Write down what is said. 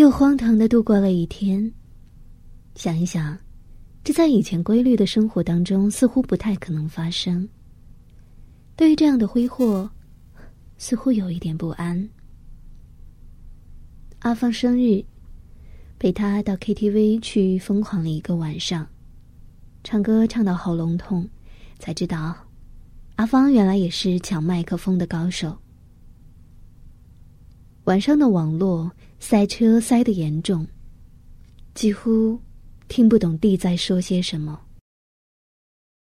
又荒唐的度过了一天。想一想，这在以前规律的生活当中似乎不太可能发生。对于这样的挥霍，似乎有一点不安。阿芳生日，陪他到 KTV 去疯狂了一个晚上，唱歌唱到喉咙痛，才知道，阿芳原来也是抢麦克风的高手。晚上的网络塞车塞得严重，几乎听不懂地在说些什么。